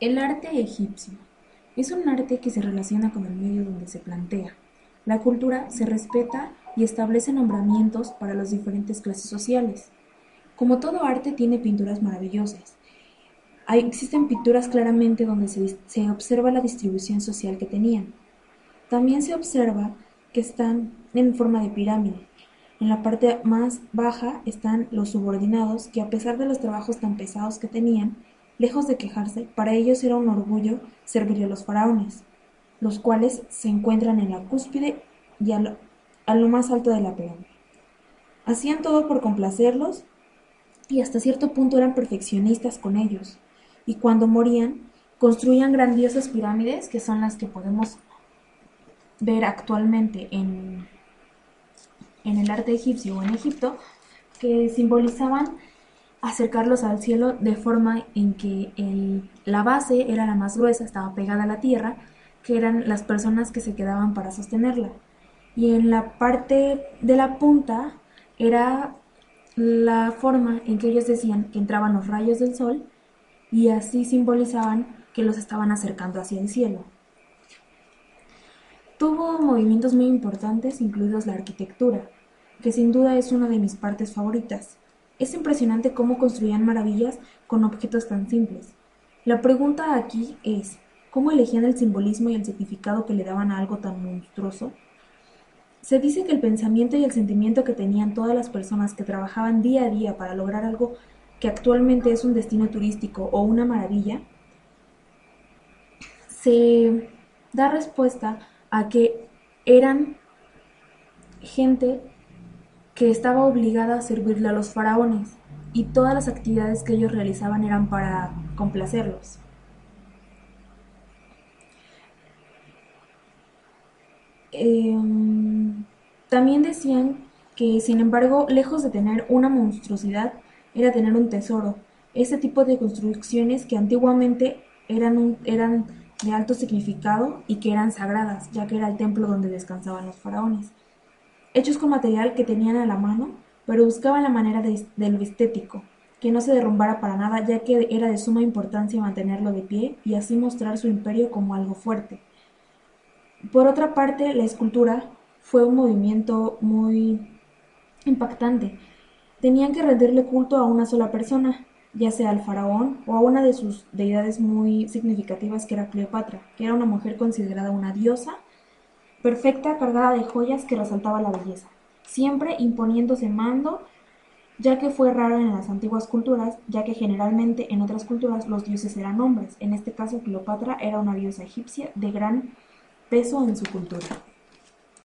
El arte egipcio es un arte que se relaciona con el medio donde se plantea. La cultura se respeta y establece nombramientos para las diferentes clases sociales. Como todo arte tiene pinturas maravillosas. Existen pinturas claramente donde se, se observa la distribución social que tenían. También se observa que están en forma de pirámide. En la parte más baja están los subordinados que a pesar de los trabajos tan pesados que tenían, lejos de quejarse, para ellos era un orgullo servir a los faraones, los cuales se encuentran en la cúspide y a lo, más alto de la pirámide. Hacían todo por complacerlos y hasta cierto punto eran perfeccionistas con ellos, y cuando morían construían grandiosas pirámides que son las que podemos ver actualmente en en el arte egipcio o en Egipto que simbolizaban acercarlos al cielo de forma en que la base era la más gruesa, estaba pegada a la tierra, que eran las personas que se quedaban para sostenerla. Y en la parte de la punta era la forma en que ellos decían que entraban los rayos del sol y así simbolizaban que los estaban acercando hacia el cielo. Tuvo movimientos muy importantes, incluidos la arquitectura que sin duda es una de mis partes favoritas. Es impresionante cómo construían maravillas con objetos tan simples. La pregunta aquí es, ¿cómo elegían el simbolismo y el significado que le daban a algo tan monstruoso? Se dice que el pensamiento y el sentimiento que tenían todas las personas que trabajaban día a día para lograr algo que actualmente es un destino turístico o una maravilla, se da respuesta a que eran gente que estaba obligada a servirle a los faraones, y todas las actividades que ellos realizaban eran para complacerlos. Em, también decían que, sin embargo, lejos de tener una monstruosidad, era tener un tesoro. Ese tipo de construcciones que antiguamente eran, eran de alto significado y que eran sagradas, ya que era el templo donde descansaban los faraones hechos con material que tenían a la mano, pero buscaban la manera de, lo estético, que no se derrumbara para nada, ya que era de suma importancia mantenerlo de pie y así mostrar su imperio como algo fuerte. Por otra parte, la escultura fue un movimiento muy impactante. Tenían que rendirle culto a una sola persona, ya sea al faraón o a una de sus deidades muy significativas que era Cleopatra, que era una mujer considerada una diosa perfecta, cargada de joyas que resaltaba la belleza, siempre imponiéndose mando, ya que fue raro en las antiguas culturas, ya que generalmente en otras culturas los dioses eran hombres. En este caso, Cleopatra era una diosa egipcia de gran peso en su cultura.